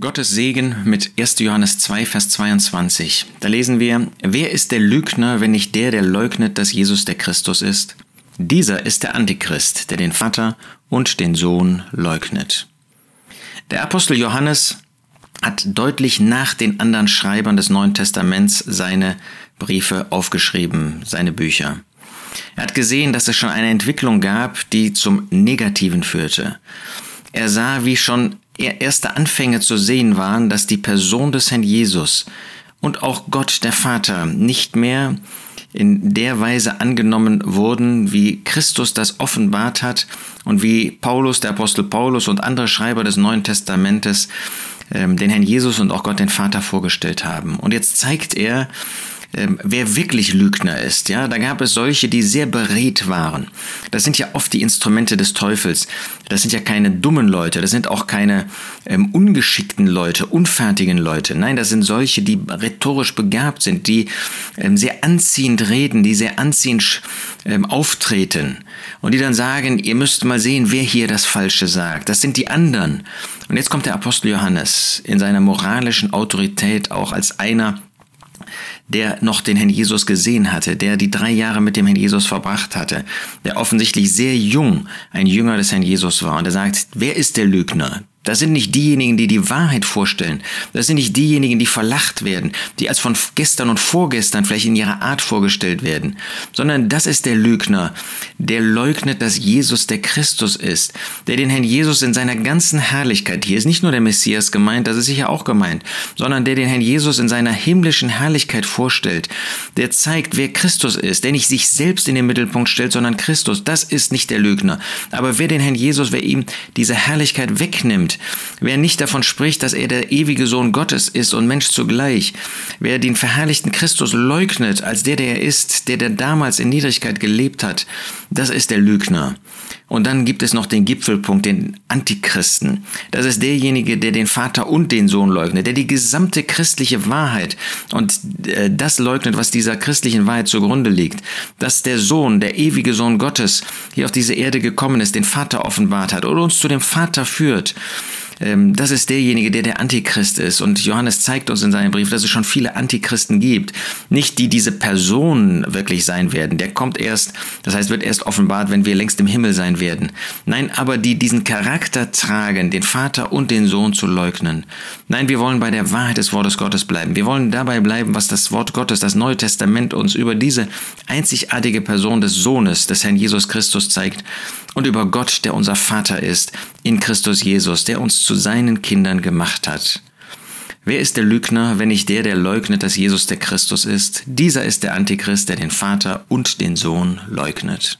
Gottes Segen mit 1. Johannes 2, Vers 22. Da lesen wir, Wer ist der Lügner, wenn nicht der, der leugnet, dass Jesus der Christus ist? Dieser ist der Antichrist, der den Vater und den Sohn leugnet. Der Apostel Johannes hat deutlich nach den anderen Schreibern des Neuen Testaments seine Briefe aufgeschrieben, seine Bücher. Er hat gesehen, dass es schon eine Entwicklung gab, die zum Negativen führte. Er sah, wie schon erste Anfänge zu sehen waren, dass die Person des Herrn Jesus und auch Gott der Vater nicht mehr in der Weise angenommen wurden, wie Christus das offenbart hat und wie Paulus, der Apostel Paulus und andere Schreiber des Neuen Testamentes ähm, den Herrn Jesus und auch Gott den Vater vorgestellt haben. Und jetzt zeigt er, ähm, wer wirklich Lügner ist. Ja, da gab es solche, die sehr beredt waren. Das sind ja oft die Instrumente des Teufels. Das sind ja keine dummen Leute. Das sind auch keine ähm, ungeschickten Leute, unfertigen Leute. Nein, das sind solche, die rhetorisch begabt sind, die ähm, sehr anziehend reden, die sehr anziehend ähm, auftreten und die dann sagen, ihr müsst mal sehen, wer hier das Falsche sagt. Das sind die anderen. Und jetzt kommt der Apostel Johannes in seiner moralischen Autorität auch als einer, der noch den Herrn Jesus gesehen hatte, der die drei Jahre mit dem Herrn Jesus verbracht hatte, der offensichtlich sehr jung ein Jünger des Herrn Jesus war. Und er sagt, wer ist der Lügner? Das sind nicht diejenigen, die die Wahrheit vorstellen. Das sind nicht diejenigen, die verlacht werden, die als von gestern und vorgestern vielleicht in ihrer Art vorgestellt werden, sondern das ist der Lügner, der leugnet, dass Jesus der Christus ist, der den Herrn Jesus in seiner ganzen Herrlichkeit, hier ist nicht nur der Messias gemeint, das ist sicher auch gemeint, sondern der den Herrn Jesus in seiner himmlischen Herrlichkeit vorstellt, der zeigt, wer Christus ist, der nicht sich selbst in den Mittelpunkt stellt, sondern Christus, das ist nicht der Lügner. Aber wer den Herrn Jesus, wer ihm diese Herrlichkeit wegnimmt, wer nicht davon spricht, dass er der ewige Sohn Gottes ist und Mensch zugleich, wer den verherrlichten Christus leugnet als der, der er ist, der, der damals in Niedrigkeit gelebt hat, das ist der Lügner. Und dann gibt es noch den Gipfelpunkt, den Antichristen. Das ist derjenige, der den Vater und den Sohn leugnet, der die gesamte christliche Wahrheit und äh, das leugnet, was dieser christlichen Wahrheit zugrunde liegt. Dass der Sohn, der ewige Sohn Gottes, hier auf diese Erde gekommen ist, den Vater offenbart hat oder uns zu dem Vater führt das ist derjenige, der der Antichrist ist. Und Johannes zeigt uns in seinem Brief, dass es schon viele Antichristen gibt. Nicht die diese Personen wirklich sein werden. Der kommt erst, das heißt, wird erst offenbart, wenn wir längst im Himmel sein werden. Nein, aber die diesen Charakter tragen, den Vater und den Sohn zu leugnen. Nein, wir wollen bei der Wahrheit des Wortes Gottes bleiben. Wir wollen dabei bleiben, was das Wort Gottes, das Neue Testament uns über diese einzigartige Person des Sohnes, des Herrn Jesus Christus zeigt und über Gott, der unser Vater ist, in Christus Jesus, der uns zu seinen Kindern gemacht hat. Wer ist der Lügner, wenn nicht der, der leugnet, dass Jesus der Christus ist? Dieser ist der Antichrist, der den Vater und den Sohn leugnet.